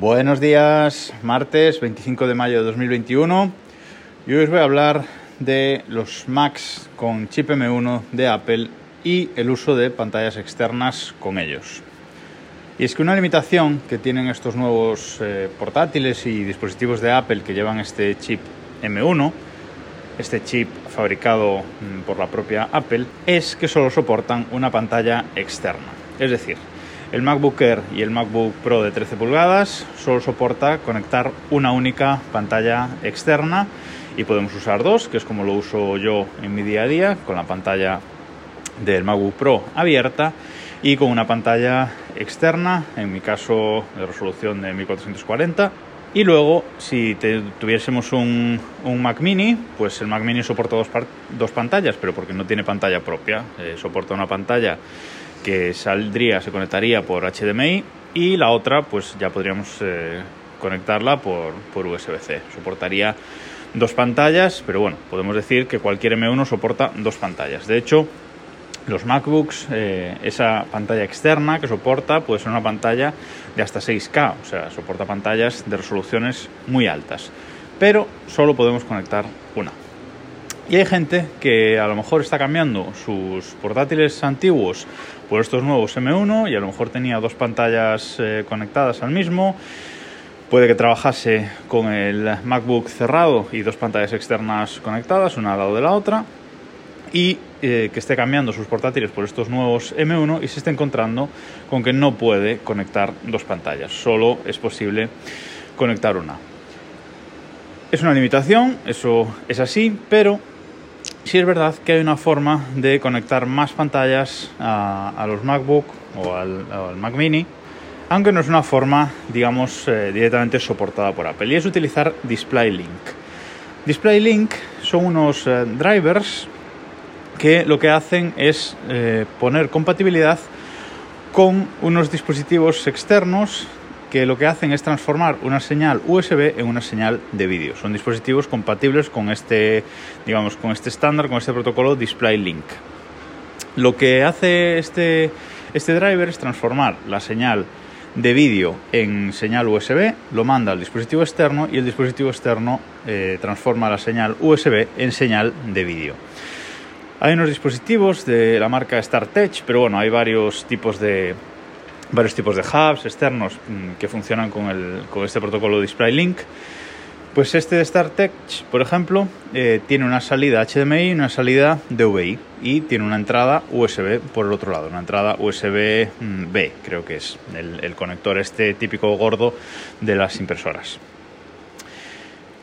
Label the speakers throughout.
Speaker 1: Buenos días, martes 25 de mayo de 2021 y hoy os voy a hablar de los Macs con chip M1 de Apple y el uso de pantallas externas con ellos. Y es que una limitación que tienen estos nuevos eh, portátiles y dispositivos de Apple que llevan este chip M1, este chip fabricado mm, por la propia Apple, es que solo soportan una pantalla externa. Es decir, el MacBook Air y el MacBook Pro de 13 pulgadas solo soporta conectar una única pantalla externa y podemos usar dos, que es como lo uso yo en mi día a día, con la pantalla del MacBook Pro abierta y con una pantalla externa, en mi caso de resolución de 1440. Y luego, si tuviésemos un, Mac mini, pues el Mac mini soporta dos, pantallas, pero porque no tiene pantalla propia, eh, soporta una pantalla que saldría, se conectaría por HDMI y la otra pues ya podríamos eh, conectarla por, por USB-C. Soportaría dos pantallas, pero bueno, podemos decir que cualquier M1 soporta dos pantallas. De hecho, los MacBooks, eh, esa pantalla externa que soporta puede ser una pantalla de hasta 6K, o sea, soporta pantallas de resoluciones muy altas, pero solo podemos conectar una. Y hay gente que a lo mejor está cambiando sus portátiles antiguos por estos nuevos M1 y a lo mejor tenía dos pantallas eh, conectadas al mismo. Puede que trabajase con el MacBook cerrado y dos pantallas externas conectadas, una al lado de la otra. Y eh, que esté cambiando sus portátiles por estos nuevos M1 y se esté encontrando con que no puede conectar dos pantallas. Solo es posible conectar una. Es una limitación, eso es así, pero sí es verdad que hay una forma de conectar más pantallas a, los MacBook o al, Mac Mini, aunque no es una forma, digamos, eh, directamente soportada por Apple, y es utilizar DisplayLink. DisplayLink son unos eh, drivers que lo que hacen es eh, poner compatibilidad con unos dispositivos externos que lo que hacen es transformar una señal USB en una señal de vídeo. Son dispositivos compatibles con este, digamos, con este estándar, con este protocolo Display Link. Lo que hace este, este driver es transformar la señal de vídeo en señal USB, lo manda al dispositivo externo y el dispositivo externo eh, transforma la señal USB en señal de vídeo. Hay unos dispositivos de la marca StarTech, pero bueno, hay varios tipos de, varios tipos de hubs externos mm, que funcionan con, el, con este protocolo DisplayLink. Pues este de StarTech, por ejemplo, eh, tiene una salida HDMI y una salida DVI y tiene una entrada USB por el otro lado, una entrada USB mm, creo que es el, el conector este típico gordo de las impresoras.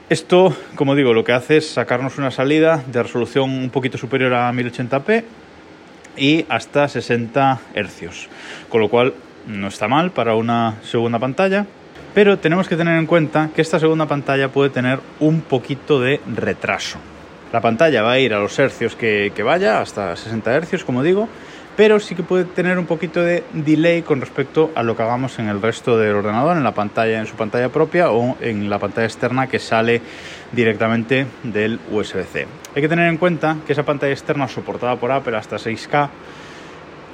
Speaker 1: Esto, como digo, lo que hace es sacarnos una salida de resolución un poquito superior a 1080p y hasta 60 Hz, con lo cual no está mal para una segunda pantalla, pero tenemos que tener en cuenta que esta segunda pantalla puede tener un poquito de retraso. La pantalla va a ir a los hercios que, vaya, hasta 60 hercios, como digo, pero sí que puede tener un poquito de delay con respecto a lo que hagamos en el resto del ordenador, en la pantalla, en su pantalla propia o en la pantalla externa que sale directamente del USB-C. Hay que tener en cuenta que esa pantalla externa soportada por Apple hasta 6K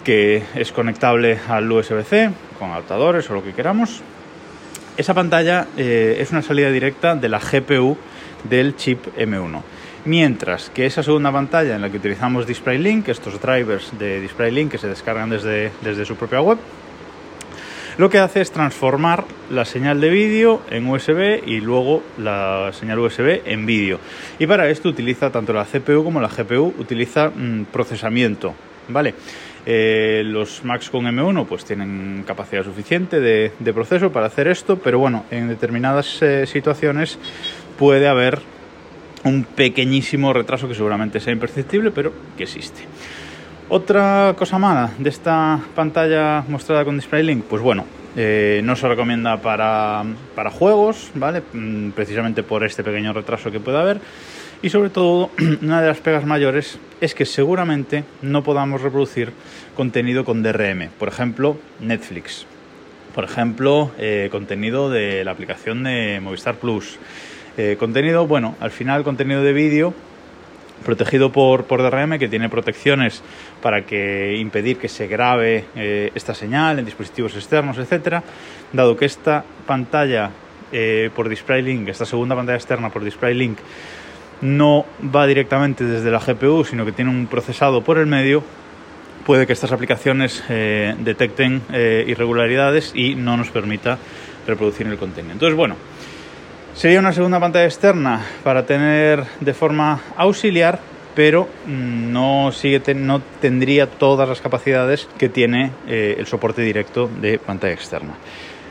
Speaker 1: que es conectable al USB-C con adaptadores o lo que queramos. Esa pantalla eh, es una salida directa de la GPU del chip M1. Mientras que esa segunda pantalla en la que utilizamos DisplayLink, estos drivers de DisplayLink que se descargan desde, desde su propia web, lo que hace es transformar la señal de vídeo en USB y luego la señal USB en vídeo. Y para esto utiliza tanto la CPU como la GPU, utiliza mm, procesamiento, ¿vale? Eh, los Macs con M1 pues tienen capacidad suficiente de, proceso para hacer esto, pero bueno, en determinadas eh, situaciones puede haber un pequeñísimo retraso que seguramente sea imperceptible, pero que existe. Otra cosa mala de esta pantalla mostrada con DisplayLink, pues bueno, eh, no se recomienda para, para juegos, ¿vale? Mm, precisamente por este pequeño retraso que puede haber. Y sobre todo, una de las pegas mayores es que seguramente no podamos reproducir contenido con DRM. Por ejemplo, Netflix. Por ejemplo, eh, contenido de la aplicación de Movistar Plus. Eh, contenido, bueno, al final contenido de vídeo protegido por, por DRM, que tiene protecciones para que impedir que se grabe eh, esta señal en dispositivos externos, etcétera. Dado que esta pantalla eh, por DisplayLink, esta segunda pantalla externa por DisplayLink, no va directamente desde la GPU, sino que tiene un procesado por el medio, puede que estas aplicaciones eh, detecten eh, irregularidades y no nos permita reproducir el contenido. Entonces, bueno, sería una segunda pantalla externa para tener de forma auxiliar, pero no, sigue no tendría todas las capacidades que tiene eh, el soporte directo de pantalla externa.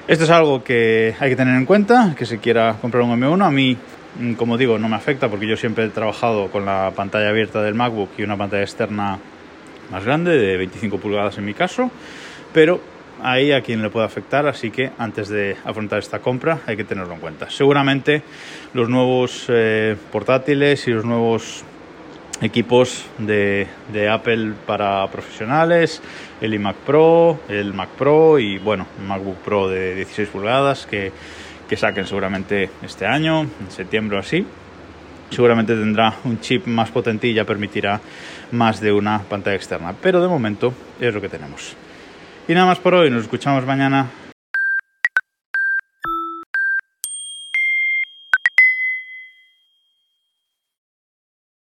Speaker 1: Esto es algo que hay que tener en cuenta, que se quiera comprar un M1. A mí Mm, como digo, no me afecta porque yo siempre he trabajado con la pantalla abierta del MacBook y una pantalla externa más grande, de 25 pulgadas en mi caso, pero ahí a quien le puede afectar, así que antes de afrontar esta compra hay que tenerlo en cuenta. Seguramente los nuevos eh, portátiles y los nuevos equipos de, de, Apple para profesionales, el iMac Pro, el Mac Pro y bueno, MacBook Pro de 16 pulgadas que que saquen seguramente este año, en septiembre o así. Seguramente tendrá un chip más potente y ya permitirá más de una pantalla externa. Pero de momento es lo que tenemos. Y nada más por hoy, nos escuchamos mañana.